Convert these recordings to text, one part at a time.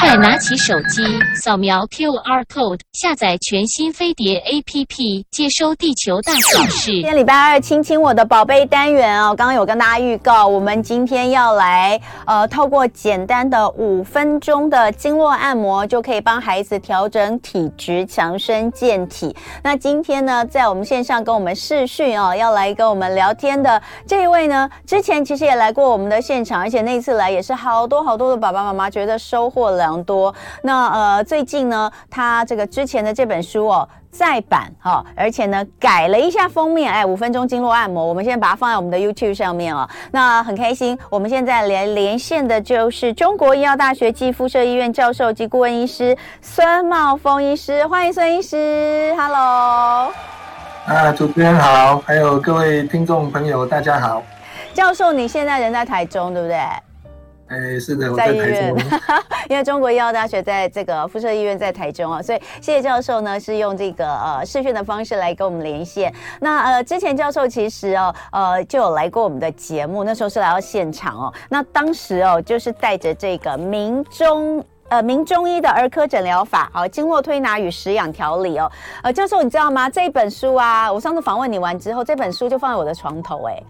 快拿起手机，扫描 QR code，下载全新飞碟 APP，接收地球大小事。今天礼拜二，亲亲我的宝贝单元哦，刚刚有跟大家预告，我们今天要来呃，透过简单的五分钟的经络按摩，就可以帮孩子调整体质、强身健体。那今天呢，在我们线上跟我们视讯哦，要来跟我们聊天的这一位呢，之前其实也来过我们的现场，而且那次来也是好多好多的爸爸妈妈觉得收获了良多。那呃，最近呢，他这个之前的这本书哦。再版哈，而且呢改了一下封面，哎，五分钟经络按摩，我们现在把它放在我们的 YouTube 上面哦。那很开心，我们现在连连线的就是中国医药大学暨附设医院教授及顾问医师孙茂峰医师，欢迎孙医师，Hello。啊，主持人好，还有各位听众朋友，大家好。教授，你现在人在台中，对不对？哎，是的，我在台中。因为中国医药大学在这个附设医院在台中啊，所以谢谢教授呢是用这个呃视讯的方式来跟我们连线。那呃之前教授其实哦呃就有来过我们的节目，那时候是来到现场哦。那当时哦就是带着这个名中呃名中医的儿科诊疗法，好经络推拿与食养调理哦。呃教授你知道吗？这一本书啊，我上次访问你完之后，这本书就放在我的床头哎。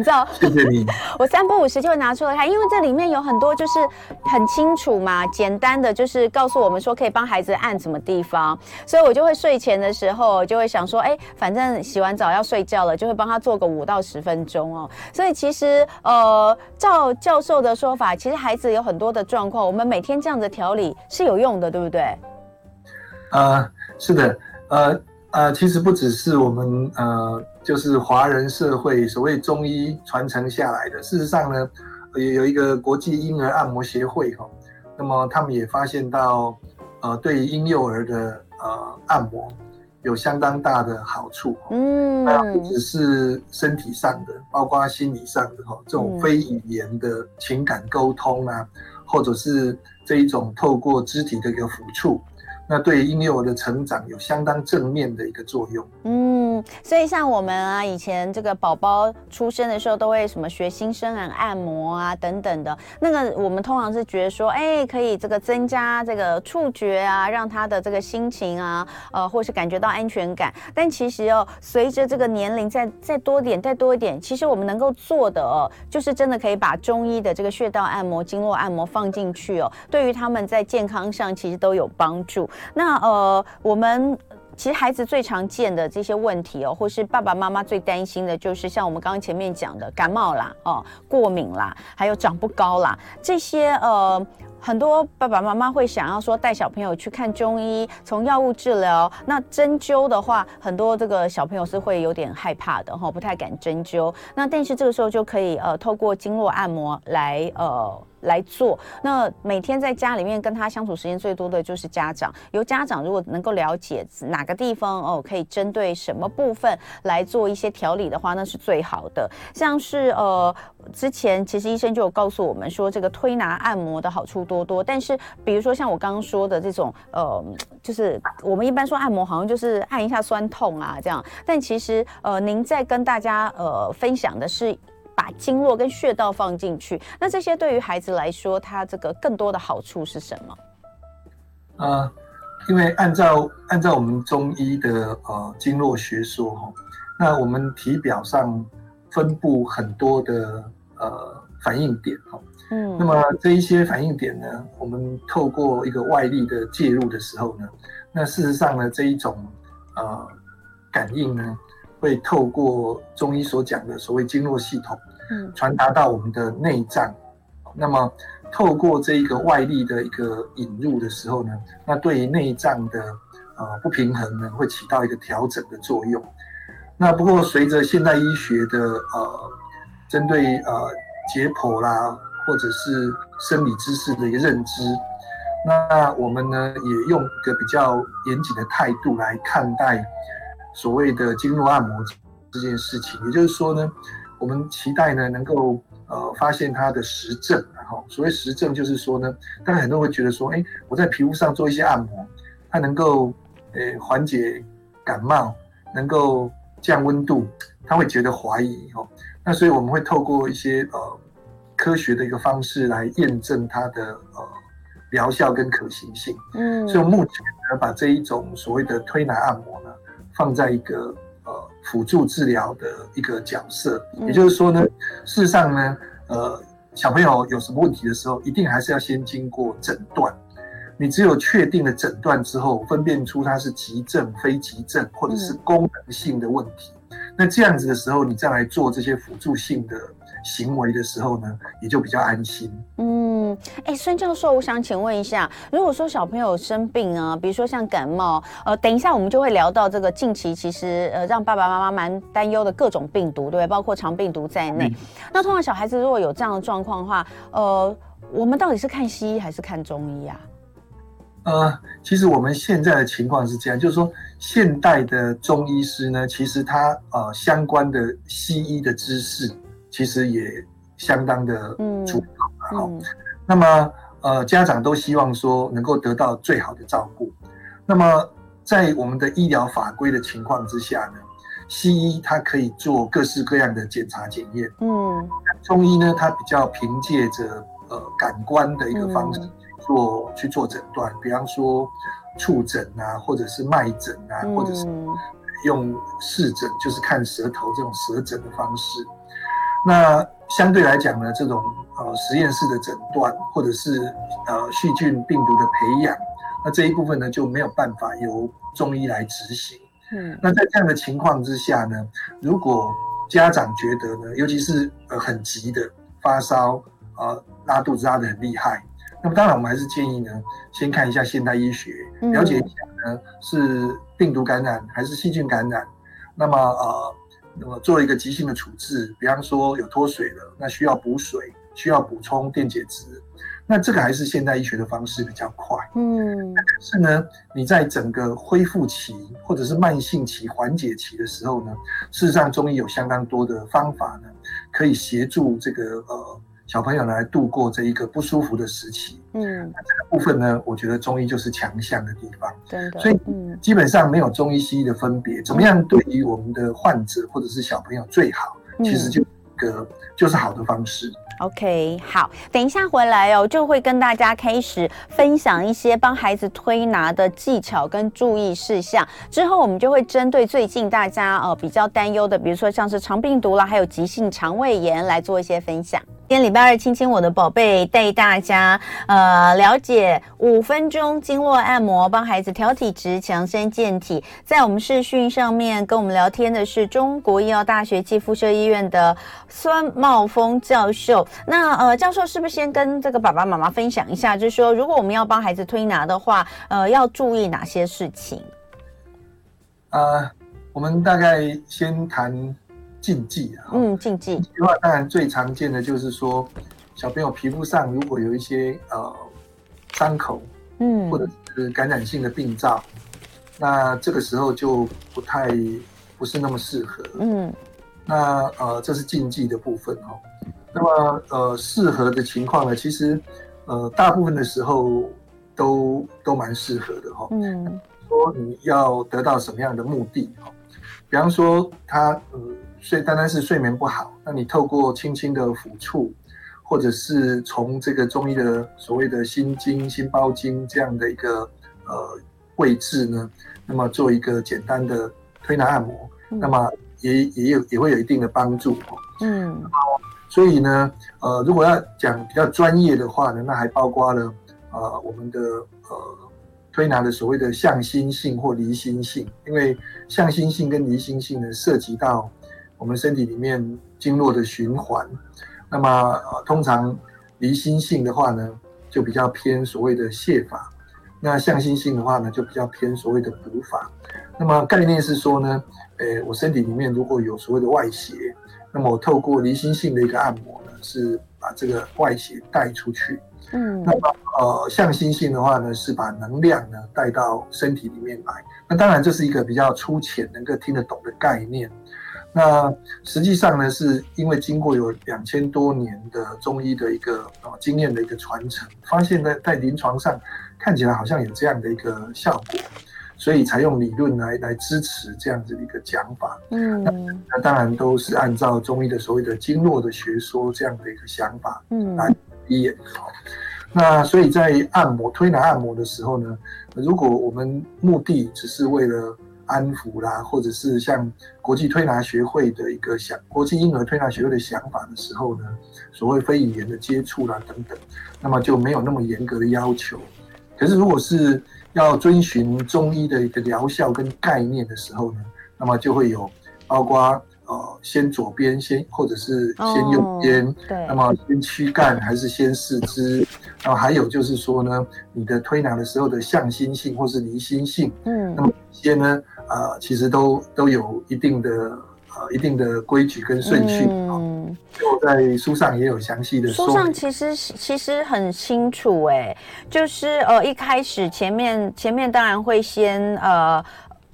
你知道，谢谢你。我三不五时就会拿出来看，因为这里面有很多就是很清楚嘛，简单的就是告诉我们说可以帮孩子按什么地方，所以我就会睡前的时候就会想说，哎，反正洗完澡要睡觉了，就会帮他做个五到十分钟哦。所以其实呃，照教授的说法，其实孩子有很多的状况，我们每天这样子调理是有用的，对不对？呃，是的，呃呃，其实不只是我们呃。就是华人社会所谓中医传承下来的。事实上呢，也有一个国际婴儿按摩协会哈，那么他们也发现到，呃，对于婴幼儿的呃按摩有相当大的好处。嗯，不只是身体上的，包括心理上的哈，这种非语言的情感沟通啊，或者是这一种透过肢体的一个抚触。那对婴幼儿的成长有相当正面的一个作用。嗯，所以像我们啊，以前这个宝宝出生的时候都会什么学新生儿按摩啊等等的，那个我们通常是觉得说，哎，可以这个增加这个触觉啊，让他的这个心情啊，呃，或是感觉到安全感。但其实哦，随着这个年龄再再多点，再多一点，其实我们能够做的哦，就是真的可以把中医的这个穴道按摩、经络按摩放进去哦，对于他们在健康上其实都有帮助。那呃，我们其实孩子最常见的这些问题哦，或是爸爸妈妈最担心的，就是像我们刚刚前面讲的感冒啦、哦过敏啦，还有长不高啦，这些呃，很多爸爸妈妈会想要说带小朋友去看中医，从药物治疗。那针灸的话，很多这个小朋友是会有点害怕的哈、哦，不太敢针灸。那但是这个时候就可以呃，透过经络按摩来呃。来做。那每天在家里面跟他相处时间最多的就是家长。由家长如果能够了解哪个地方哦，可以针对什么部分来做一些调理的话，那是最好的。像是呃，之前其实医生就有告诉我们说，这个推拿按摩的好处多多。但是比如说像我刚刚说的这种呃，就是我们一般说按摩好像就是按一下酸痛啊这样，但其实呃，您在跟大家呃分享的是。把经络跟穴道放进去，那这些对于孩子来说，他这个更多的好处是什么？呃，因为按照按照我们中医的呃经络学说哈，那我们体表上分布很多的呃反应点哈，嗯，那么这一些反应点呢，我们透过一个外力的介入的时候呢，那事实上呢，这一种呃感应呢，会透过中医所讲的所谓经络系统。传达到我们的内脏，那么透过这一个外力的一个引入的时候呢，那对于内脏的呃不平衡呢，会起到一个调整的作用。那不过随着现代医学的呃针对呃解剖啦，或者是生理知识的一个认知，那我们呢也用一个比较严谨的态度来看待所谓的经络按摩这件事情，也就是说呢。我们期待呢，能够呃发现它的实证，然后所谓实证就是说呢，当然很多人会觉得说，哎，我在皮肤上做一些按摩，它能够呃缓解感冒，能够降温度，他会觉得怀疑哦。那所以我们会透过一些呃科学的一个方式来验证它的呃疗效跟可行性。嗯，所以目前呢，把这一种所谓的推拿按摩呢，放在一个呃辅助治疗的一个角色。嗯、也就是说呢，事实上呢，呃，小朋友有什么问题的时候，一定还是要先经过诊断。你只有确定了诊断之后，分辨出它是急症、非急症，或者是功能性的问题。嗯、那这样子的时候，你再来做这些辅助性的行为的时候呢，也就比较安心。嗯，哎，孙教授，我想请问一下，如果说小朋友生病啊，比如说像感冒，呃，等一下我们就会聊到这个近期其实呃让爸爸妈妈蛮担忧的各种病毒，对不对？包括肠病毒在内。嗯、那通常小孩子如果有这样的状况的话，呃，我们到底是看西医还是看中医啊？呃，其实我们现在的情况是这样，就是说，现代的中医师呢，其实他呃相关的西医的知识，其实也相当的足够嘛。好，那么呃，家长都希望说能够得到最好的照顾。那么在我们的医疗法规的情况之下呢，西医它可以做各式各样的检查检验。嗯，中医呢，它比较凭借着呃感官的一个方式。去做去做诊断，比方说触诊啊，或者是脉诊啊，或者是用视诊，就是看舌头这种舌诊的方式。那相对来讲呢，这种呃实验室的诊断，或者是呃细菌病毒的培养，那这一部分呢就没有办法由中医来执行。嗯，那在这样的情况之下呢，如果家长觉得呢，尤其是呃很急的发烧啊、呃，拉肚子拉得很厉害。那么当然，我们还是建议呢，先看一下现代医学，了解一下呢是病毒感染还是细菌感染。那么呃，那么做一个急性的处置，比方说有脱水了，那需要补水，需要补充电解质。那这个还是现代医学的方式比较快。嗯，但是呢，你在整个恢复期或者是慢性期缓解期的时候呢，事实上中医有相当多的方法呢，可以协助这个呃。小朋友来度过这一个不舒服的时期，嗯，那这个部分呢，我觉得中医就是强项的地方，真的，所以基本上没有中医西医的分别，怎么样对于我们的患者或者是小朋友最好，其实就一个就是好的方式。OK，好，等一下回来哦，就会跟大家开始分享一些帮孩子推拿的技巧跟注意事项。之后我们就会针对最近大家呃比较担忧的，比如说像是肠病毒啦，还有急性肠胃炎来做一些分享。今天礼拜二，亲亲我的宝贝，带大家呃了解五分钟经络按摩，帮孩子调体质、强身健体。在我们视讯上面跟我们聊天的是中国医药大学暨附设医院的孙茂峰教授。那呃，教授是不是先跟这个爸爸妈妈分享一下，就是说如果我们要帮孩子推拿的话，呃，要注意哪些事情？呃，我们大概先谈。禁忌啊，嗯，禁忌。的话，当然最常见的就是说，小朋友皮肤上如果有一些呃伤口，嗯，或者是感染性的病灶，那这个时候就不太不是那么适合，嗯，那呃这是禁忌的部分哦。那么呃适合的情况呢，其实呃大部分的时候都都蛮适合的哈，嗯，说你要得到什么样的目的哈，比方说他呃。睡单单是睡眠不好，那你透过轻轻的抚触，或者是从这个中医的所谓的心经、心包经这样的一个呃位置呢，那么做一个简单的推拿按摩，嗯、那么也也有也会有一定的帮助。嗯，所以呢，呃，如果要讲比较专业的话呢，那还包括了呃我们的呃推拿的所谓的向心性或离心性，因为向心性跟离心性呢涉及到。我们身体里面经络的循环，那么呃，通常离心性的话呢，就比较偏所谓的泻法；那向心性的话呢，就比较偏所谓的补法。那么概念是说呢，诶，我身体里面如果有所谓的外邪，那么我透过离心性的一个按摩呢，是把这个外邪带出去。嗯，那么呃，向心性的话呢，是把能量呢带到身体里面来。那当然这是一个比较粗浅、能够听得懂的概念。那实际上呢，是因为经过有两千多年的中医的一个呃经验的一个传承，发现在，在临床上看起来好像有这样的一个效果，所以才用理论来来支持这样子的一个讲法。嗯，那那当然都是按照中医的所谓的经络的学说这样的一个想法，嗯，来演。那所以在按摩推拿按摩的时候呢，如果我们目的只是为了安抚啦，或者是像国际推拿学会的一个想，国际婴儿推拿学会的想法的时候呢，所谓非语言的接触啦等等，那么就没有那么严格的要求。可是如果是要遵循中医的一个疗效跟概念的时候呢，那么就会有包括。呃，先左边，先或者是先右边，哦，对，那么先躯干还是先四肢？然后还有就是说呢，你的推拿的时候的向心性或是离心性，嗯，那么这些呢，呃，其实都都有一定的呃一定的规矩跟顺序，嗯，就在书上也有详细的说。书上其实其实很清楚，哎，就是呃一开始前面前面当然会先呃。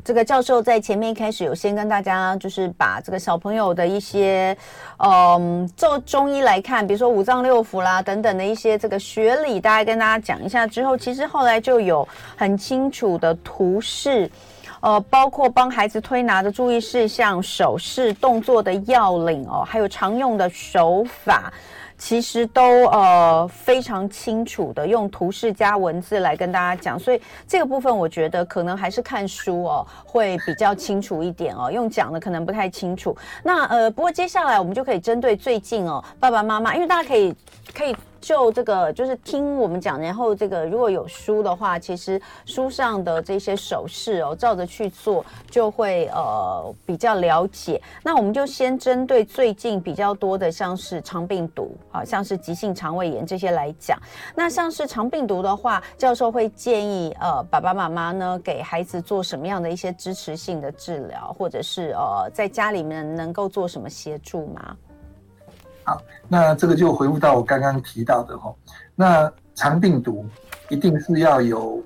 这个教授在前面一开始有先跟大家，就是把这个小朋友的一些，嗯，做中医来看，比如说五脏六腑啦等等的一些这个学理，大概跟大家讲一下之后，其实后来就有很清楚的图示，呃，包括帮孩子推拿的注意事项、手势、动作的要领哦，还有常用的手法。其实都呃非常清楚的用图示加文字来跟大家讲，所以这个部分我觉得可能还是看书哦会比较清楚一点哦，用讲的可能不太清楚。那呃不过接下来我们就可以针对最近哦爸爸妈妈，因为大家可以可以。就这个就是听我们讲，然后这个如果有书的话，其实书上的这些手势哦，照着去做就会呃比较了解。那我们就先针对最近比较多的，像是肠病毒啊，像是急性肠胃炎这些来讲。那像是肠病毒的话，教授会建议呃爸爸妈妈呢给孩子做什么样的一些支持性的治疗，或者是呃在家里面能够做什么协助吗？好，那这个就回复到我刚刚提到的哈，那肠病毒一定是要有，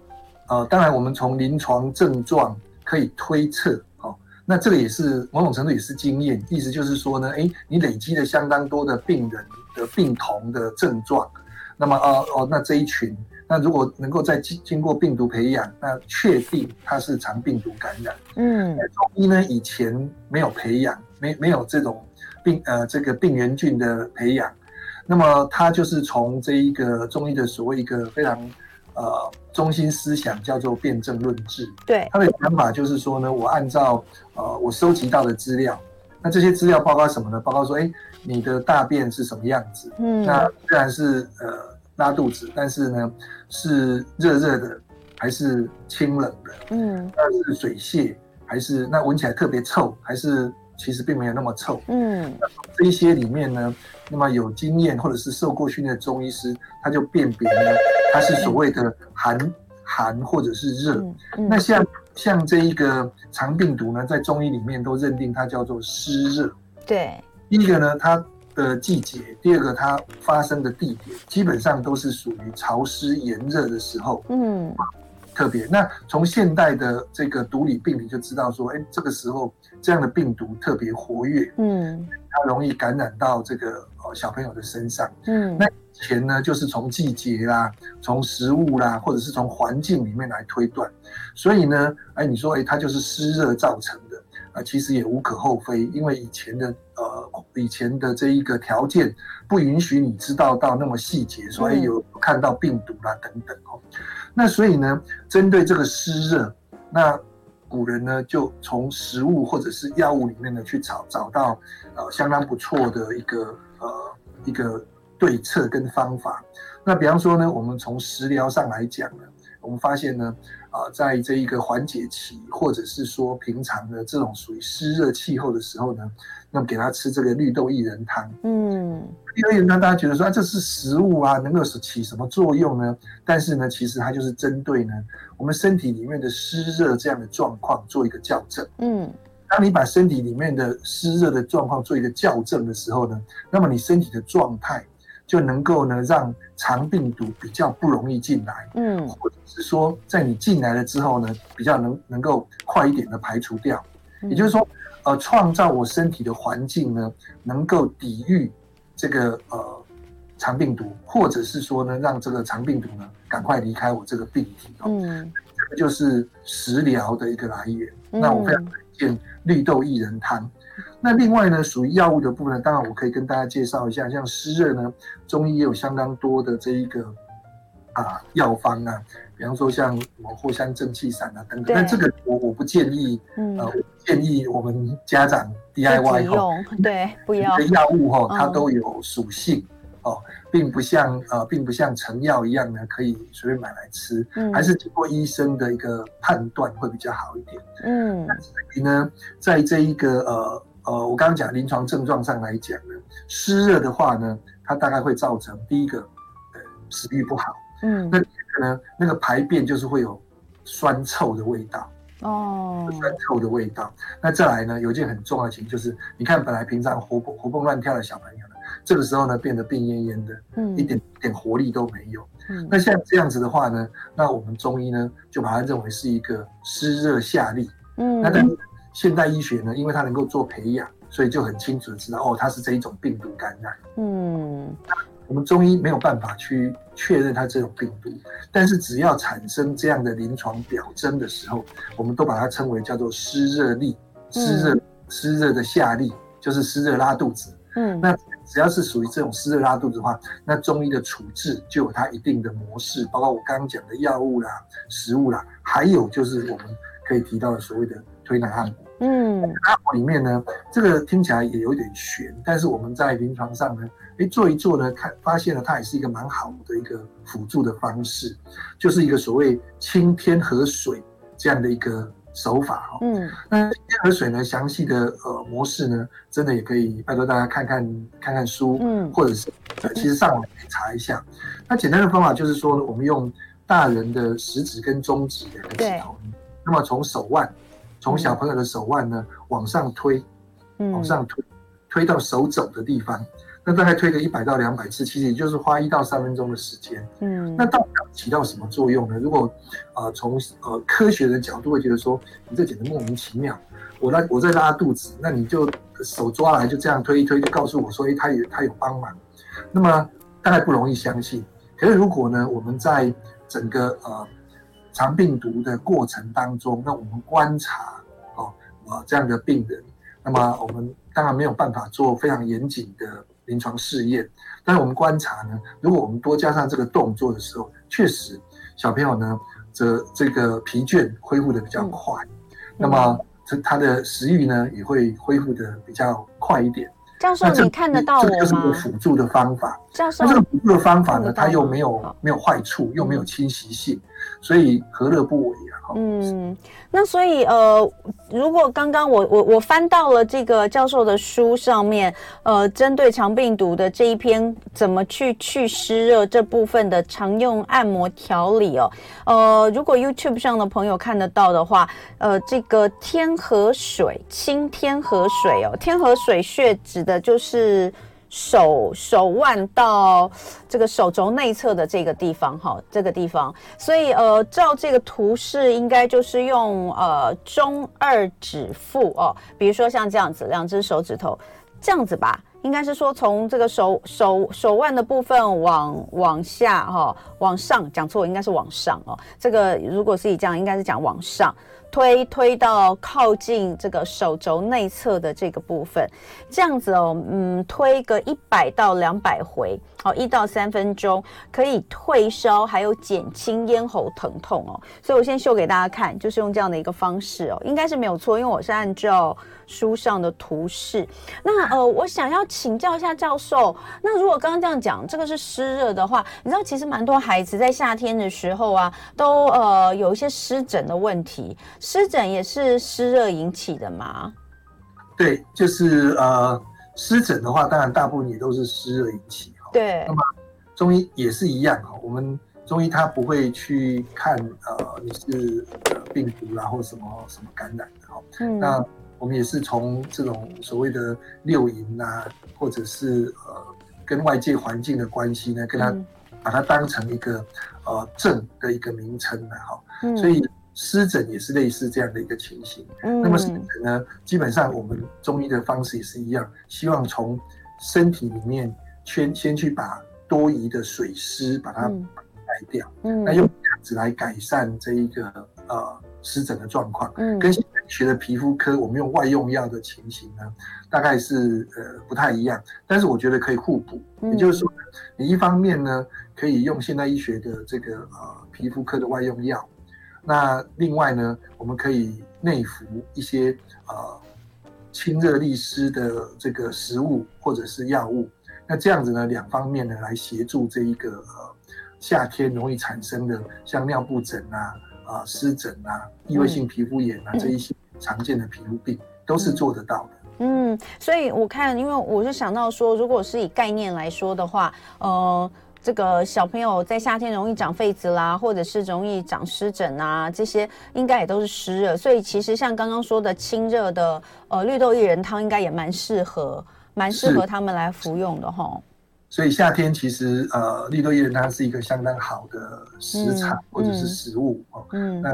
呃，当然我们从临床症状可以推测，哦，那这个也是某种程度也是经验，意思就是说呢，诶，你累积了相当多的病人的病童的症状，那么哦哦，那这一群，那如果能够再经经过病毒培养，那确定它是肠病毒感染，嗯，中医呢以前没有培养，没没有这种。病呃，这个病原菌的培养，那么它就是从这一个中医的所谓一个非常呃中心思想叫做辨证论治。对，他的想法就是说呢，我按照呃我收集到的资料，那这些资料包括什么呢？包括说，哎，你的大便是什么样子？嗯，那虽然是呃拉肚子，但是呢是热热的还是清冷的？嗯，那是水泻还是那闻起来特别臭还是？其实并没有那么臭。嗯，这一些里面呢，那么有经验或者是受过训练的中医师，他就辨别呢，它是所谓的寒寒或者是热。嗯嗯、那像像这一个肠病毒呢，在中医里面都认定它叫做湿热。对，第一个呢，它的季节；第二个，它发生的地点，基本上都是属于潮湿炎热的时候。嗯。特别，那从现代的这个毒理病理就知道说，哎，这个时候这样的病毒特别活跃，嗯，它容易感染到这个呃小朋友的身上，嗯，那以前呢就是从季节啦，从食物啦，或者是从环境里面来推断，所以呢，哎，你说哎，它就是湿热造成的啊，呃，其实也无可厚非，因为以前的呃以前的这一个条件不允许你知道到那么细节，所以有看到病毒啦等等哦。那所以呢，针对这个湿热，那古人呢就从食物或者是药物里面呢去找找到呃相当不错的一个呃一个对策跟方法。那比方说呢，我们从食疗上来讲呢，我们发现呢，啊、呃，在这一个缓解期或者是说平常的这种属于湿热气候的时候呢。那么给他吃这个绿豆薏仁汤，嗯，绿豆薏仁汤大家觉得说啊，这是食物啊，能够起什么作用呢？但是呢，其实它就是针对呢我们身体里面的湿热这样的状况做一个校正。嗯，当你把身体里面的湿热的状况做一个校正的时候呢，那么你身体的状态就能够呢让肠病毒比较不容易进来，嗯，或者是说在你进来了之后呢，比较能能够快一点的排除掉，也就是说。呃，创造我身体的环境呢，能够抵御这个呃肠病毒，或者是说呢，让这个肠病毒呢赶快离开我这个病体哦。嗯，这个就是食疗的一个来源。嗯、那我非常推荐绿豆薏仁汤。那另外呢，属于药物的部分呢，当然我可以跟大家介绍一下，像湿热呢，中医也有相当多的这一个啊药方啊，比方说像什么藿香正气散啊等等。对但这个我我不建议，嗯、建议我们家长 DIY 哈，对，不要。的药物哈、它都有属性哦，并不像呃，并不像成药一样呢，可以随便买来吃，嗯、还是经过医生的一个判断会比较好一点。嗯，那所以呢，在这一个呃呃，我刚刚讲临床症状上来讲呢，湿热的话呢，它大概会造成第一个，呃，食欲不好。嗯，那第二个呢，那个排便就是会有酸臭的味道。哦，酸臭的味道。那再来呢，有一件很重要的情，就是你看，本来平常活蹦活蹦乱跳的小朋友呢，这个时候呢，变得病恹恹的，嗯，一点一点活力都没有。嗯，那像这样子的话呢，那我们中医呢，就把它认为是一个湿热下痢。嗯，那但是现代医学呢，因为它能够做培养，所以就很清楚的知道，哦，它是这一种病毒感染。嗯。我们中医没有办法去确认它这种病毒，但是只要产生这样的临床表征的时候，我们都把它称为叫做湿热痢，湿热湿热的下痢，就是湿热拉肚子。嗯，那只要是属于这种湿热拉肚子的话，那中医的处置就有它一定的模式，包括我刚刚讲的药物啦、食物啦，还有就是我们可以提到的所谓的推拿按摩。嗯，按摩里面呢，这个听起来也有点悬，但是我们在临床上呢。哎，做一做呢，看发现了它也是一个蛮好的一个辅助的方式，就是一个所谓清天河水这样的一个手法哈。嗯，那清天河水呢，详细的呃模式呢，真的也可以拜托大家看看看看书，嗯，或者是呃其实上网可以查一下。那简单的方法就是说呢，我们用大人的食指跟中指两个指头，对那么从手腕，从小朋友的手腕呢往上推，嗯，往上推，推到手肘的地方。那大概推个一百到两百次，其实也就是花一到三分钟的时间。嗯，那到底起到什么作用呢？如果呃从呃科学的角度会觉得说，你这简直莫名其妙。我在我在拉肚子，那你就手抓来就这样推一推，就告诉我说，哎，他有他有帮忙。那么大概不容易相信。可是如果呢，我们在整个呃肠病毒的过程当中，那我们观察哦呃这样的病人，那么我们当然没有办法做非常严谨的。临床试验，但是我们观察呢，如果我们多加上这个动作的时候，确实小朋友呢，这这个疲倦恢复的比较快，嗯、那么这他的食欲呢也会恢复的比较快一点。教授，你看得到我吗？这就是一个辅助的方法。教授，那这个辅助的方法呢，它又没有没有坏处，又没有侵袭性，所以何乐不为啊？嗯，那所以呃，如果刚刚我我我翻到了这个教授的书上面，呃，针对肠病毒的这一篇怎么去去湿热这部分的常用按摩调理哦，呃，如果 YouTube 上的朋友看得到的话，呃，这个天河水，清天河水哦，天河水穴指的就是。手手腕到这个手肘内侧的这个地方，哈，这个地方，所以呃，照这个图示，应该就是用呃中二指腹哦，比如说像这样子，两只手指头这样子吧，应该是说从这个手手手腕的部分往往下哈、往上，讲错，应该是往上哦。这个如果是以这样，应该是讲往上。推推到靠近这个手肘内侧的这个部分，这样子哦，嗯，推个一百到两百回，好，一到三分钟可以退烧，还有减轻咽喉疼痛哦。所以我先秀给大家看，就是用这样的一个方式哦，应该是没有错，因为我是按照书上的图示。那呃，我想要请教一下教授，那如果刚刚这样讲，这个是湿热的话，你知道其实蛮多孩子在夏天的时候啊，都呃有一些湿疹的问题。湿疹也是湿热引起的吗？对，就是呃，湿疹的话，当然大部分也都是湿热引起。对，那么中医也是一样哈，我们中医他不会去看呃你是呃病毒然后什么什么感染的哈。嗯。那我们也是从这种所谓的六淫啊，或者是呃跟外界环境的关系呢，跟他把它当成一个呃症的一个名称的哈。嗯。所以。湿疹也是类似这样的一个情形。嗯，那么湿疹呢，基本上我们中医的方式也是一样，希望从身体里面先先去把多余的水湿把它排掉。嗯，那用这样子来改善这一个呃湿疹的状况。嗯，跟现在学的皮肤科，我们用外用药的情形呢，大概是呃不太一样，但是我觉得可以互补。也就是说，你一方面呢可以用现代医学的这个呃皮肤科的外用药，那另外呢，我们可以内服一些呃清热利湿的这个食物或者是药物。那这样子呢，两方面呢来协助这一个呃夏天容易产生的像尿布疹啊。啊，湿疹啊，异位性皮肤炎啊，嗯、这一些常见的皮肤病都是做得到的。嗯，所以我看，因为我是想到说，如果是以概念来说的话，呃，这个小朋友在夏天容易长痱子啦，或者是容易长湿疹啊，这些应该也都是湿热。所以其实像刚刚说的清热的呃绿豆薏仁汤，应该也蛮适合，蛮适合他们来服用的哈。所以夏天其实呃，绿豆薏仁它是一个相当好的食材或者是食物哦，嗯，那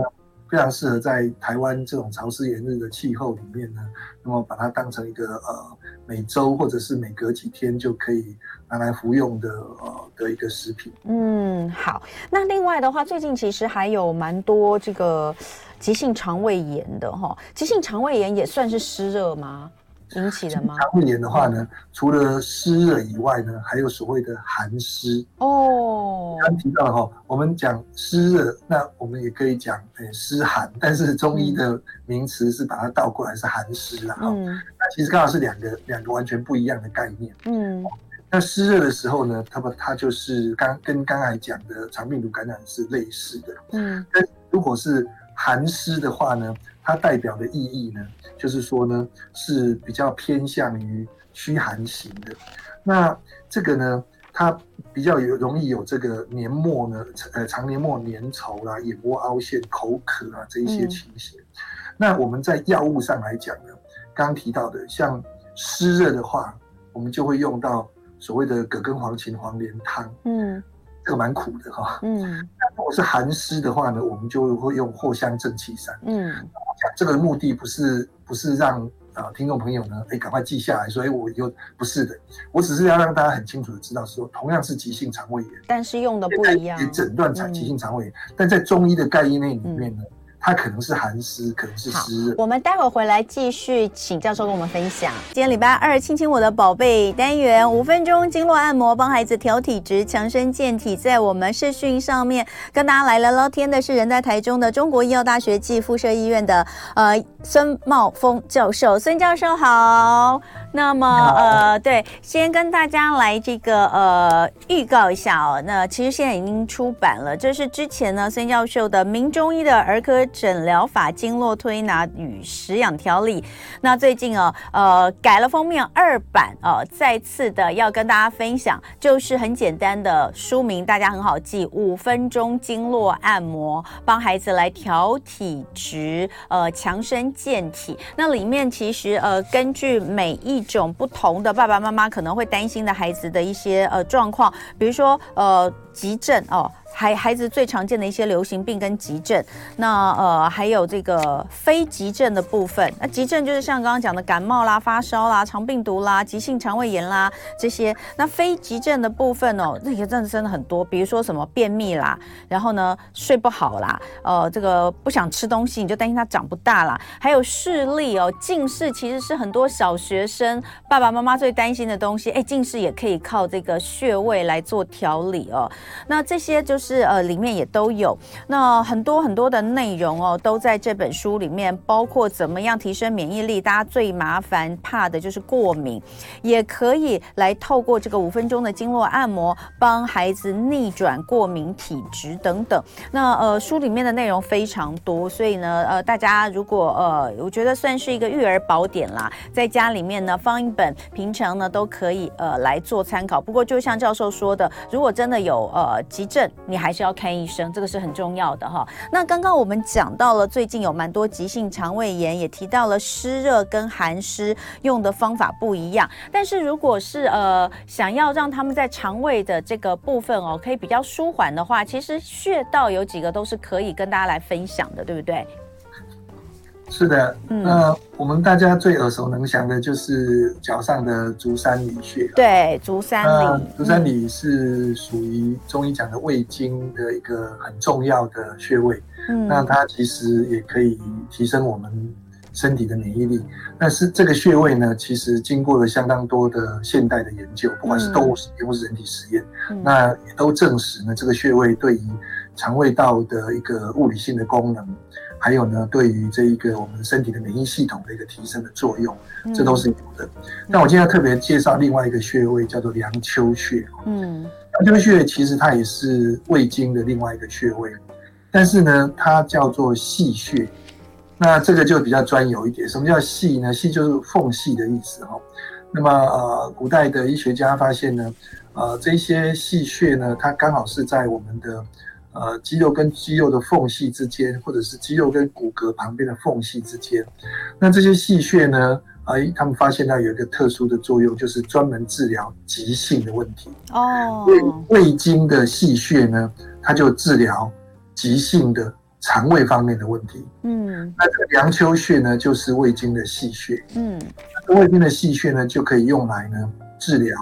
非常适合在台湾这种潮湿炎热的气候里面呢，那么把它当成一个呃每周或者是每隔几天就可以拿来服用的呃的一个食品。嗯，好。那另外的话，最近其实还有蛮多这个急性肠胃炎的哈，急性肠胃炎也算是湿热吗？引起的吗？肠胃炎的话呢，除了湿热以外呢，还有所谓的寒湿哦。刚提到了哈，我们讲湿热，那我们也可以讲诶湿寒，但是中医的名词是把它倒过来是寒湿了哈。嗯。那其实刚好是两个两个完全不一样的概念。嗯。那湿热的时候呢，它不它就是刚跟刚才讲的肠病毒感染是类似的。嗯。但如果是寒湿的话呢，它代表的意义呢，就是说呢，是比较偏向于虚寒型的。那这个呢，它比较有容易有这个年末呢，呃，肠黏膜粘稠啦、眼窝凹陷、口渴啊这一些情形。嗯、那我们在药物上来讲呢，刚刚提到的，像湿热的话，我们就会用到所谓的葛根黄芩黄连汤。嗯。这个蛮苦的哈，嗯，那如果是寒湿的话呢，我们就会用藿香正气散，嗯，这个目的不是不是让啊、呃、听众朋友呢，哎赶快记下来，所以我又不是的，我只是要让大家很清楚的知道说，同样是急性肠胃炎，但是用的不一样，也诊断成急性肠胃炎，嗯、但在中医的概念里面呢。嗯它可能是寒湿，可能是湿热。我们待会儿回来继续请教授跟我们分享。今天礼拜二，亲亲我的宝贝单元，五分钟经络按摩，帮孩子调体质、强身健体。在我们视讯上面跟大家来聊聊天的是人在台中的中国医药大学暨附设医院的呃孙茂峰教授，孙教授好。那么呃，对，先跟大家来这个呃预告一下哦。那其实现在已经出版了，这是之前呢孙教授的《名中医的儿科诊疗法经络推拿与食养调理》。那最近哦呃改了封面二版哦，再次的要跟大家分享，就是很简单的书名，大家很好记，五分钟经络按摩，帮孩子来调体质，呃强身健体。那里面其实呃根据每一种不同的爸爸妈妈可能会担心的孩子的一些呃状况，比如说呃急症哦。孩孩子最常见的一些流行病跟急症，那呃还有这个非急症的部分。那急症就是像刚刚讲的感冒啦、发烧啦、肠病毒啦、急性肠胃炎啦这些。那非急症的部分哦，那些真的真的很多，比如说什么便秘啦，然后呢睡不好啦，呃这个不想吃东西，你就担心他长不大啦。还有视力哦，近视其实是很多小学生爸爸妈妈最担心的东西。哎，近视也可以靠这个穴位来做调理哦。那这些就是。呃，里面也都有那很多很多的内容哦，都在这本书里面，包括怎么样提升免疫力。大家最麻烦怕的就是过敏，也可以来透过这个五分钟的经络按摩，帮孩子逆转过敏体质等等。那呃，书里面的内容非常多，所以呢，呃，大家如果呃，我觉得算是一个育儿宝典啦，在家里面呢放一本，平常呢都可以呃来做参考。不过就像教授说的，如果真的有呃急症，你还是要看医生，这个是很重要的哈。那刚刚我们讲到了，最近有蛮多急性肠胃炎，也提到了湿热跟寒湿用的方法不一样。但是如果是呃想要让他们在肠胃的这个部分哦，可以比较舒缓的话，其实穴道有几个都是可以跟大家来分享的，对不对？是的，嗯，那我们大家最耳熟能详的就是脚上的足三里穴。对，足三里，足三里是属于中医讲的胃经的一个很重要的穴位。嗯，那它其实也可以提升我们身体的免疫力。但是这个穴位呢，其实经过了相当多的现代的研究，不管是动物实验或是人体实验，嗯、那也都证实呢，这个穴位对于肠胃道的一个物理性的功能，还有呢，对于这一个我们身体的免疫系统的一个提升的作用，这都是有的。那、嗯、我今天要特别介绍另外一个穴位，叫做梁丘穴。嗯，梁丘穴其实它也是胃经的另外一个穴位，但是呢，它叫做细穴。那这个就比较专有一点，什么叫细呢？细就是缝隙的意思哈。那么呃，古代的医学家发现呢，呃，这些细穴呢，它刚好是在我们的呃肌肉跟肌肉的缝隙之间，或者是肌肉跟骨骼旁边的缝隙之间。那这些细穴呢，哎，他们发现它有一个特殊的作用，就是专门治疗急性的问题。哦，胃胃经的细穴呢，它就治疗急性的。肠胃方面的问题，嗯，那这个梁丘穴呢，就是胃经的细穴，嗯，胃经的细穴呢，就可以用来呢治疗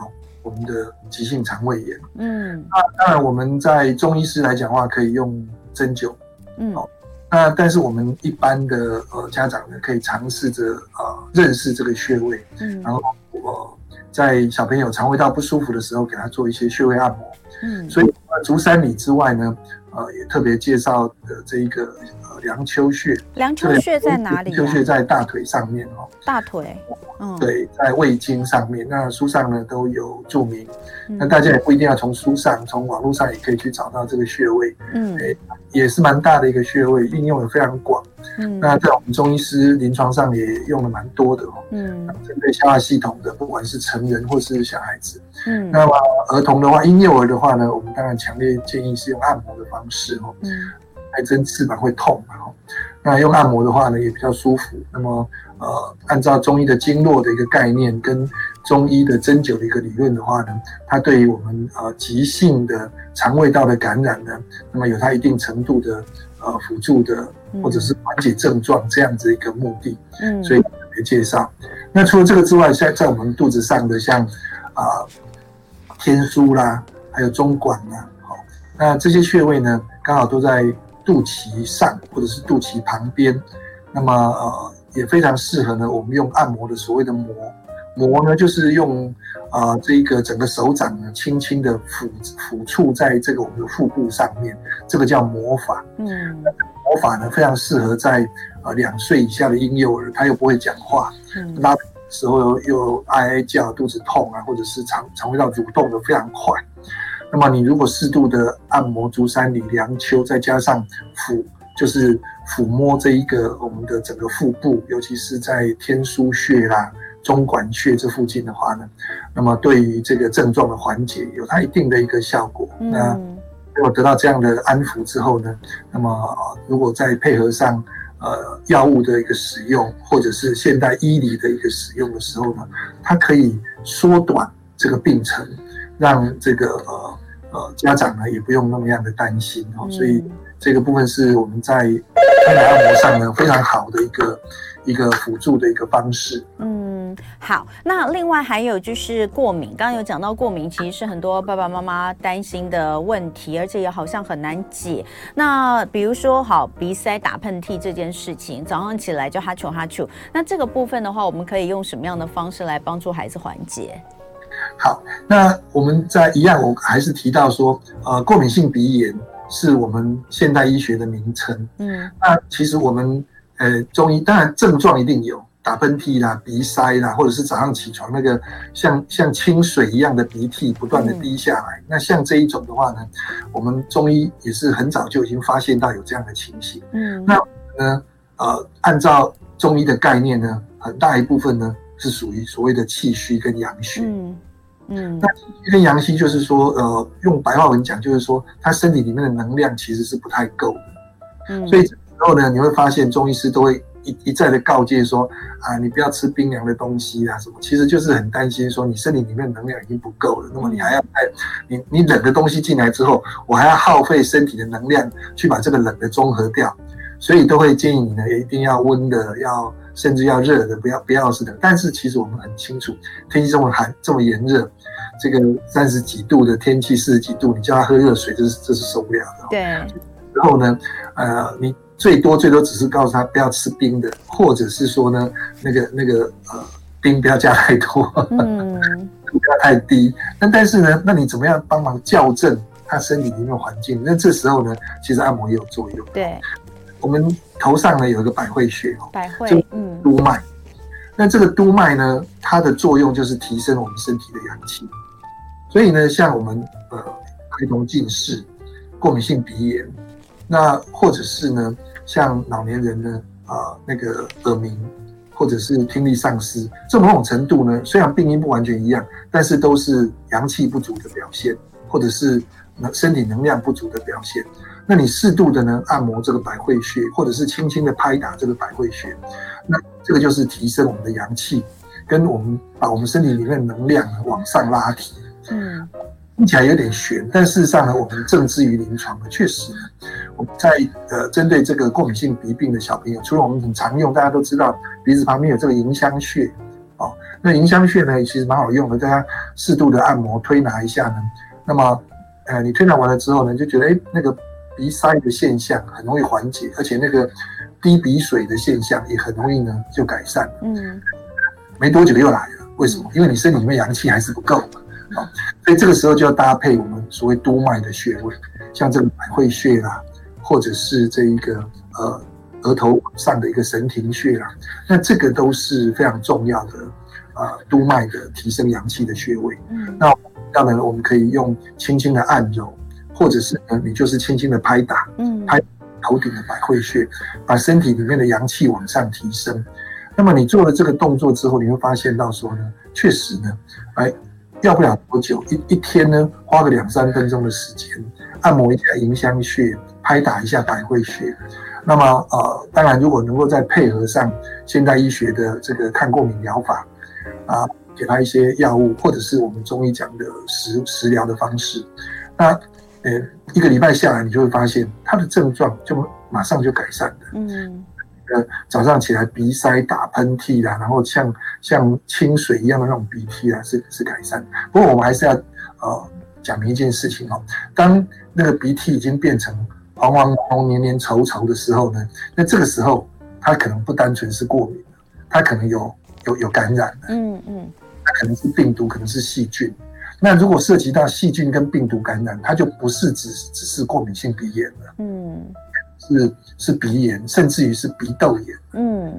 我们的急性肠胃炎，嗯，那当然我们在中医师来讲的话，可以用针灸，嗯，好，那但是我们一般的呃家长呢，可以尝试着呃认识这个穴位，嗯，然后我在小朋友肠胃道不舒服的时候，给他做一些穴位按摩，嗯，所以呃足三里之外呢。呃，也特别介绍的这一个呃梁丘穴，梁丘穴在哪里？梁丘穴在大腿上面哦，大腿，嗯，对，在胃经上面。那书上呢都有注明，那大家也不一定要从书上，从网络上也可以去找到这个穴位，嗯，哎，也是蛮大的一个穴位，应用也非常广。嗯，那在我们中医师临床上也用的蛮多的哦。嗯，针对消化系统的，不管是成人或是小孩子。嗯，那么儿童的话，婴幼儿的话呢，我们当然强烈建议是用按摩的方式哦。嗯，挨针翅膀会痛嘛哦。那用按摩的话呢，也比较舒服。那么呃，按照中医的经络的一个概念，跟中医的针灸的一个理论的话呢，它对于我们呃急性的肠胃道的感染呢，那么有它一定程度的呃辅助的。或者是缓解症状这样子一个目的，嗯，所以特别介绍。那除了这个之外，在在我们肚子上的像啊、呃、天枢啦，还有中脘啦，好，那这些穴位呢，刚好都在肚脐上或者是肚脐旁边，那么呃也非常适合呢，我们用按摩的所谓的摩。摩呢，就是用啊、呃、这个整个手掌呢，轻轻的抚抚触在这个我们的腹部上面，这个叫摩法。嗯，摩法呢非常适合在呃两岁以下的婴幼儿，他又不会讲话，嗯，拉的时候又又哀哀叫，肚子痛啊，或者是肠肠胃道蠕动的非常快。那么你如果适度的按摩足三里、梁丘，再加上抚，就是抚摸这一个我们的整个腹部，尤其是在天枢穴啦。中脘穴这附近的话呢，那么对于这个症状的缓解有它一定的一个效果。嗯、那如果得到这样的安抚之后呢，那么如果再配合上呃药物的一个使用，或者是现代医理的一个使用的时候呢，它可以缩短这个病程，让这个呃呃家长呢也不用那么样的担心哦。嗯、所以这个部分是我们在推拿按摩上呢非常好的一个一个辅助的一个方式。嗯。好，那另外还有就是过敏，刚刚有讲到过敏，其实是很多爸爸妈妈担心的问题，而且也好像很难解。那比如说，好鼻塞、打喷嚏这件事情，早上起来就哈啾哈啾，那这个部分的话，我们可以用什么样的方式来帮助孩子缓解？好，那我们在一样，我还是提到说，呃，过敏性鼻炎是我们现代医学的名称。嗯，那其实我们呃中医当然症状一定有。打喷嚏啦、鼻塞啦，或者是早上起床那个像像清水一样的鼻涕不断的滴下来，嗯、那像这一种的话呢，我们中医也是很早就已经发现到有这样的情形。嗯，那呢，呃，按照中医的概念呢，很大一部分呢是属于所谓的气虚跟阳虚。嗯嗯，那气虚跟阳虚就是说，呃，用白话文讲就是说，他身体里面的能量其实是不太够的。嗯，所以这时候呢，你会发现中医师都会。一一再的告诫说啊，你不要吃冰凉的东西啊，什么，其实就是很担心说你身体里面能量已经不够了，那么你还要再你你冷的东西进来之后，我还要耗费身体的能量去把这个冷的中和掉，所以都会建议你呢，一定要温的，要甚至要热的，不要不要是的。但是其实我们很清楚，天气这么寒这么炎热，这个三十几度的天气，四十几度，你叫他喝热水，这是这是受不了的。对。然后呢，呃，你。最多最多只是告诉他不要吃冰的，或者是说呢，那个那个呃，冰不要加太多，嗯，不要太低。那但是呢，那你怎么样帮忙校正他身体里面的环境？那这时候呢，其实按摩也有作用。对，我们头上呢有一个百会穴哦，百会，嗯，督脉。那这个督脉呢，它的作用就是提升我们身体的阳气。所以呢，像我们呃，孩童近视、过敏性鼻炎，那或者是呢，像老年人呢，啊、呃，那个耳鸣，或者是听力丧失，这某种程度呢，虽然病因不完全一样，但是都是阳气不足的表现，或者是身体能量不足的表现。那你适度的呢，按摩这个百会穴，或者是轻轻的拍打这个百会穴，那这个就是提升我们的阳气，跟我们把我们身体里面的能量往上拉提。嗯，听起来有点悬，但事实上呢，我们正之于临床呢，确实呢，我们在呃针对这个过敏性鼻病的小朋友，除了我们很常用，大家都知道鼻子旁边有这个迎香穴，哦，那迎香穴呢其实蛮好用的，大家适度的按摩推拿一下呢，那么呃你推拿完了之后呢，就觉得哎那个鼻塞的现象很容易缓解，而且那个滴鼻水的现象也很容易呢就改善了，嗯，没多久又来了，为什么？因为你身体里面阳气还是不够嘛。啊，所以这个时候就要搭配我们所谓督脉的穴位，像这个百会穴啦，或者是这一个呃额头上的一个神庭穴啦，那这个都是非常重要的啊、呃、督脉的提升阳气的穴位。嗯，那当然我们可以用轻轻的按揉，或者是呢你就是轻轻的拍打，嗯，拍头顶的百会穴，把身体里面的阳气往上提升。那么你做了这个动作之后，你会发现到说呢，确实呢，哎。要不了多久，一一天呢，花个两三分钟的时间，按摩一下迎香穴，拍打一下百会穴。那么呃，当然如果能够再配合上现代医学的这个抗过敏疗法，啊，给他一些药物，或者是我们中医讲的食食疗的方式，那呃一个礼拜下来，你就会发现他的症状就马上就改善的。嗯。呃，早上起来鼻塞、打喷嚏啦，然后像像清水一样的那种鼻涕啊，是是改善。不过我们还是要呃讲明一件事情哦，当那个鼻涕已经变成黄黄红、黏黏稠稠的时候呢，那这个时候它可能不单纯是过敏，它可能有有有感染的，嗯嗯，它可能是病毒，可能是细菌。那如果涉及到细菌跟病毒感染，它就不是只只是过敏性鼻炎了，嗯。是是鼻炎，甚至于是鼻窦炎。嗯，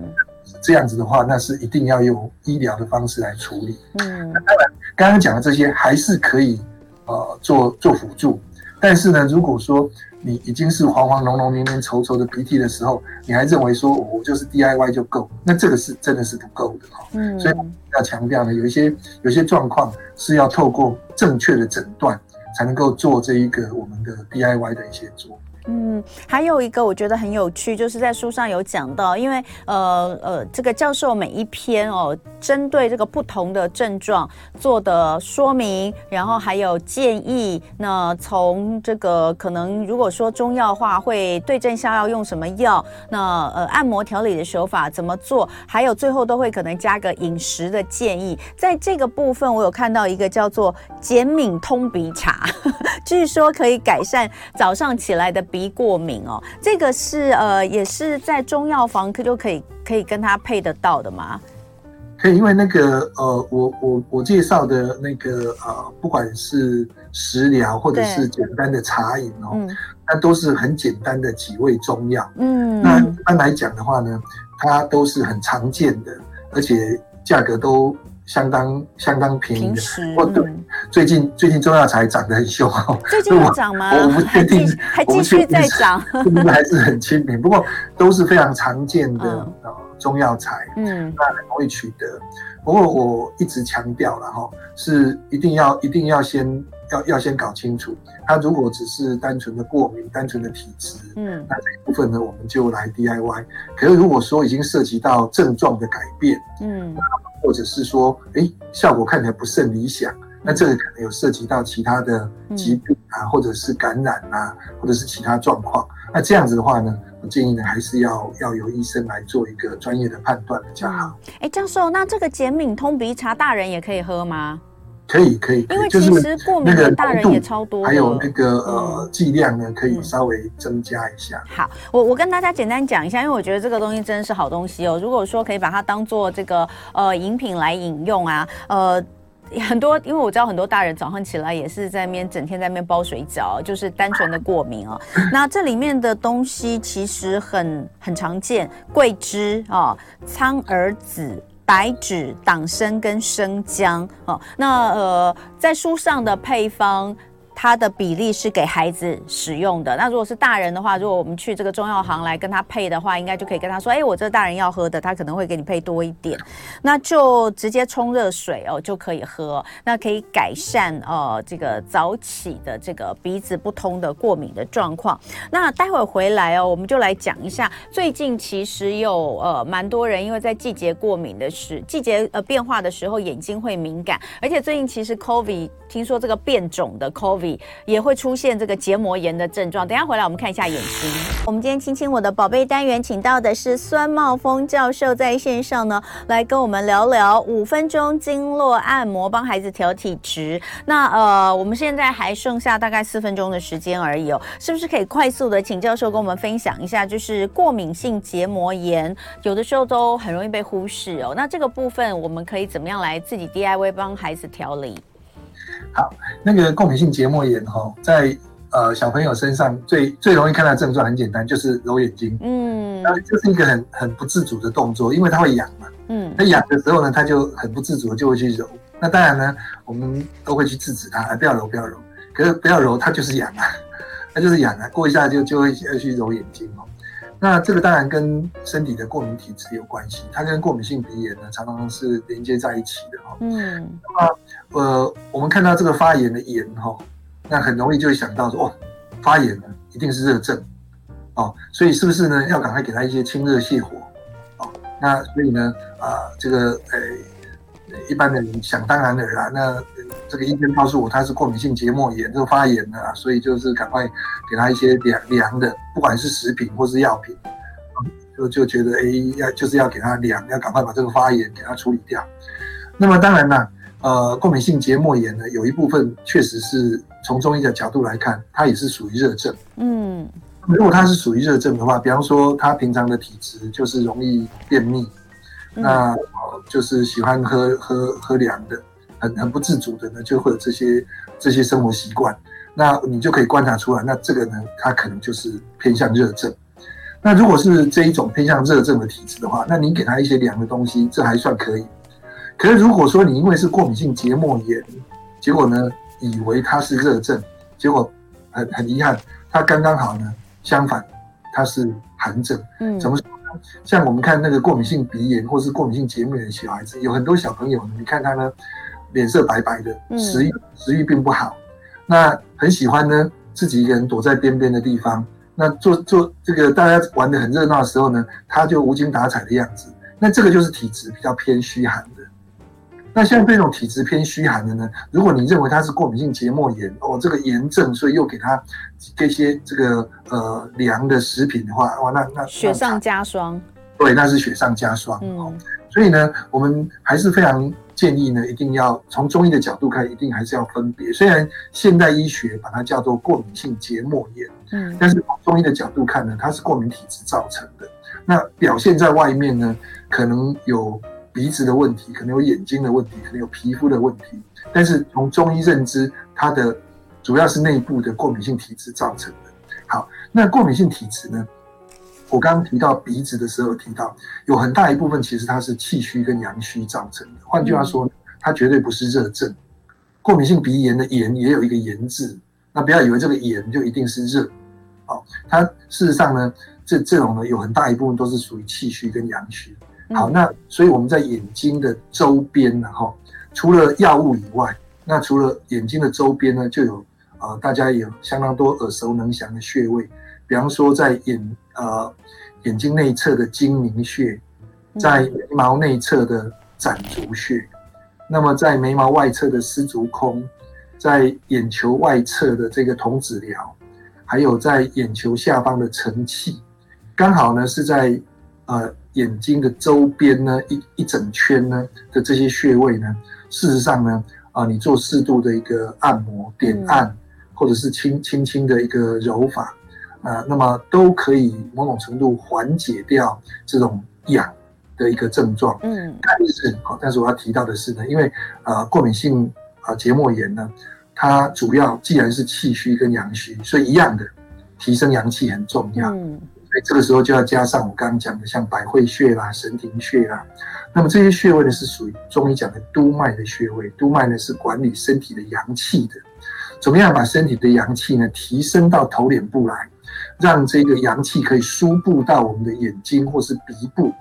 这样子的话，那是一定要用医疗的方式来处理。嗯，那当然，刚刚讲的这些还是可以呃做做辅助。但是呢，如果说你已经是黄黄浓浓、黏黏稠稠的鼻涕的时候，你还认为说我就是 DIY 就够，那这个是真的是不够的。嗯，所以要强调呢，有一些有一些状况是要透过正确的诊断才能够做这一个我们的 DIY 的一些做。嗯，还有一个我觉得很有趣，就是在书上有讲到，因为呃呃，这个教授每一篇哦，针对这个不同的症状做的说明，然后还有建议。那从这个可能如果说中药话，会对症下药用什么药？那呃按摩调理的手法怎么做？还有最后都会可能加个饮食的建议。在这个部分，我有看到一个叫做减敏通鼻茶，据说可以改善早上起来的。鼻过敏哦，这个是呃，也是在中药房可就可以可以跟它配得到的吗？可以，因为那个呃，我我我介绍的那个呃，不管是食疗或者是简单的茶饮哦，嗯、那都是很简单的几味中药。嗯，那一般来讲的话呢，它都是很常见的，而且价格都。相当相当便宜的，哦对，最近最近中药材涨得很凶哦。最近有涨吗？我不确定，还继续在涨，是不是还是很亲民？不过都是非常常见的呃中药材，嗯，那很容易取得。不过我一直强调了哈，是一定要一定要先要要先搞清楚，他如果只是单纯的过敏、单纯的体质，嗯，那这一部分呢，我们就来 DIY。可是如果说已经涉及到症状的改变，嗯。或者是说，哎，效果看起来不甚理想，那这个可能有涉及到其他的疾病啊，嗯、或者是感染啊，或者是其他状况。那这样子的话呢，我建议呢，还是要要由医生来做一个专业的判断比较好。哎、嗯，教授，那这个减敏通鼻茶，大人也可以喝吗？可以可以，因为其实过敏的大人也超多，还有那个呃剂量呢，可以稍微增加一下。嗯、好，我我跟大家简单讲一下，因为我觉得这个东西真的是好东西哦。如果说可以把它当做这个呃饮品来饮用啊，呃。很多，因为我知道很多大人早上起来也是在面整天在面包水饺，就是单纯的过敏哦。那这里面的东西其实很很常见，桂枝啊、苍耳子、白芷、党参跟生姜哦。那呃，在书上的配方。它的比例是给孩子使用的。那如果是大人的话，如果我们去这个中药行来跟他配的话，应该就可以跟他说：“哎，我这大人要喝的，他可能会给你配多一点。”那就直接冲热水哦就可以喝。那可以改善呃这个早起的这个鼻子不通的过敏的状况。那待会回来哦，我们就来讲一下最近其实有呃蛮多人因为在季节过敏的时季节呃变化的时候眼睛会敏感，而且最近其实 COVID 听说这个变种的 COVID。也会出现这个结膜炎的症状。等下回来，我们看一下眼睛。我们今天亲亲我的宝贝单元，请到的是孙茂峰教授，在线上呢来跟我们聊聊五分钟经络按摩，帮孩子调体质。那呃，我们现在还剩下大概四分钟的时间而已哦，是不是可以快速的请教授跟我们分享一下？就是过敏性结膜炎，有的时候都很容易被忽视哦。那这个部分我们可以怎么样来自己 DIY 帮孩子调理？好，那个过敏性结膜炎哈，在呃小朋友身上最最容易看到的症状很简单，就是揉眼睛。嗯，那就是一个很很不自主的动作，因为它会痒嘛。嗯，它痒的时候呢，他就很不自主的就会去揉。那当然呢，我们都会去制止他，不要揉，不要揉。可是不要揉，它就是痒啊，它就是痒啊，过一下就就会要去揉眼睛哦。那这个当然跟身体的过敏体质有关系，它跟过敏性鼻炎呢常常是连接在一起的哦。嗯，那么呃，我们看到这个发炎的炎哈，那很容易就会想到说，哦，发炎了一定是热症，哦，所以是不是呢要赶快给他一些清热泻火，哦，那所以呢啊、呃，这个呃。一般的人想当然的啊，那这个医生告诉我他是过敏性结膜炎，这个发炎了，所以就是赶快给他一些凉凉的，不管是食品或是药品，就就觉得哎要就是要给他凉，要赶快把这个发炎给他处理掉。那么当然了，呃，过敏性结膜炎呢，有一部分确实是从中医的角度来看，它也是属于热症。嗯，如果它是属于热症的话，比方说他平常的体质就是容易便秘。那呃，就是喜欢喝喝喝凉的，很很不自主的呢，就会有这些这些生活习惯。那你就可以观察出来，那这个呢，它可能就是偏向热症。那如果是这一种偏向热症的体质的话，那你给他一些凉的东西，这还算可以。可是如果说你因为是过敏性结膜炎，结果呢，以为它是热症，结果很很遗憾，它刚刚好呢，相反，它是寒症。嗯，怎么说？像我们看那个过敏性鼻炎或是过敏性结膜炎的小孩子，有很多小朋友，你看他呢，脸色白白的，食欲食欲并不好，那很喜欢呢自己一个人躲在边边的地方，那做做这个大家玩的很热闹的时候呢，他就无精打采的样子，那这个就是体质比较偏虚寒。那像这种体质偏虚寒的呢，如果你认为他是过敏性结膜炎哦，这个炎症，所以又给他这些这个呃凉的食品的话，哇，那那雪上加霜。对，那是雪上加霜。嗯、哦，所以呢，我们还是非常建议呢，一定要从中医的角度看，一定还是要分别。虽然现代医学把它叫做过敏性结膜炎，嗯，但是从中医的角度看呢，它是过敏体质造成的。那表现在外面呢，可能有。鼻子的问题，可能有眼睛的问题，可能有皮肤的问题，但是从中医认知，它的主要是内部的过敏性体质造成的。好，那过敏性体质呢？我刚刚提到鼻子的时候，提到有很大一部分其实它是气虚跟阳虚造成的。换句话说，它绝对不是热症。过敏性鼻炎的炎也有一个炎字，那不要以为这个炎就一定是热。哦，它事实上呢，这这种呢有很大一部分都是属于气虚跟阳虚。好，那所以我们在眼睛的周边呢，哈，除了药物以外，那除了眼睛的周边呢，就有呃，大家有相当多耳熟能详的穴位，比方说在眼呃眼睛内侧的睛明穴，在眉毛内侧的攒竹穴，那么在眉毛外侧的丝竹空，在眼球外侧的这个瞳子髎，还有在眼球下方的承泣，刚好呢是在呃。眼睛的周边呢，一一整圈呢的这些穴位呢，事实上呢，啊，你做适度的一个按摩、点按，嗯、或者是轻轻轻的一个揉法，啊，那么都可以某种程度缓解掉这种痒的一个症状。嗯，但是但是我要提到的是呢，因为啊，过敏性啊结膜炎呢，它主要既然是气虚跟阳虚，所以一样的提升阳气很重要。嗯。这个时候就要加上我刚刚讲的，像百会穴啦、神庭穴啦。那么这些穴位呢，是属于中医讲的督脉的穴位。督脉呢，是管理身体的阳气的。怎么样把身体的阳气呢提升到头脸部来，让这个阳气可以输布到我们的眼睛或是鼻部，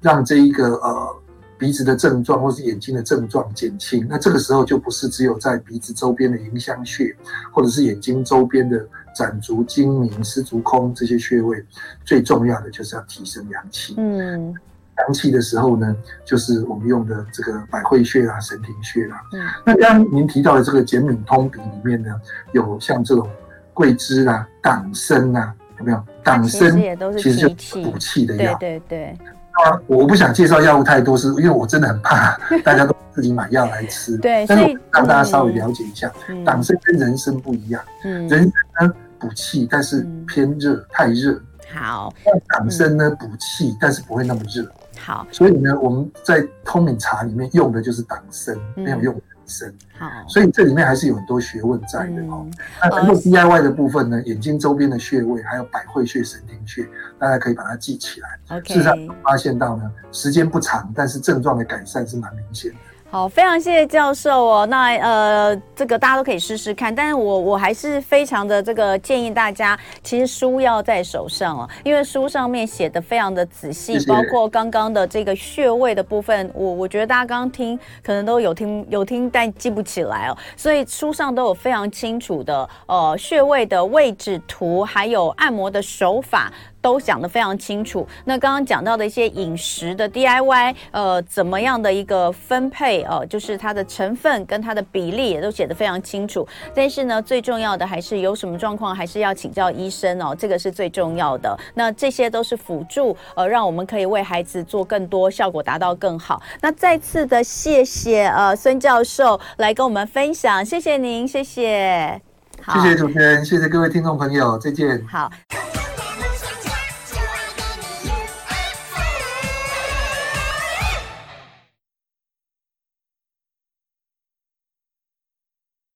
让这一个呃鼻子的症状或是眼睛的症状减轻。那这个时候就不是只有在鼻子周边的迎香穴，或者是眼睛周边的。攒足精明、失足空这些穴位，最重要的就是要提升阳气。嗯，阳气的时候呢，就是我们用的这个百会穴啊、神庭穴啊。嗯，那刚刚您提到的这个减敏通鼻里面呢，有像这种桂枝啊、党参啊，有没有？党参其实就是补气的药。对对对。那我不想介绍药物太多，是因为我真的很怕 大家都自己买药来吃。对，但是我让大家稍微了解一下，党参跟人参不一样。嗯，人参呢补气，但是偏热，太热。好，那党参呢补气，但是不会那么热。好，所以呢，我们在通敏茶里面用的就是党参，没有用。人参好，所以这里面还是有很多学问在的哦。那很多 DIY 的部分呢，眼睛周边的穴位，还有百会穴、神庭穴，大家可以把它记起来。事实上发现到呢，时间不长，但是症状的改善是蛮明显的。好，非常谢谢教授哦。那呃，这个大家都可以试试看，但是我我还是非常的这个建议大家，其实书要在手上哦，因为书上面写的非常的仔细，包括刚刚的这个穴位的部分，我我觉得大家刚刚听可能都有听有听，但记不起来哦，所以书上都有非常清楚的呃穴位的位置图，还有按摩的手法。都讲得非常清楚。那刚刚讲到的一些饮食的 DIY，呃，怎么样的一个分配哦、呃，就是它的成分跟它的比例也都写得非常清楚。但是呢，最重要的还是有什么状况，还是要请教医生哦，这个是最重要的。那这些都是辅助，呃，让我们可以为孩子做更多，效果达到更好。那再次的谢谢呃孙教授来跟我们分享，谢谢您，谢谢。好，谢谢主持人，谢谢各位听众朋友，再见。好。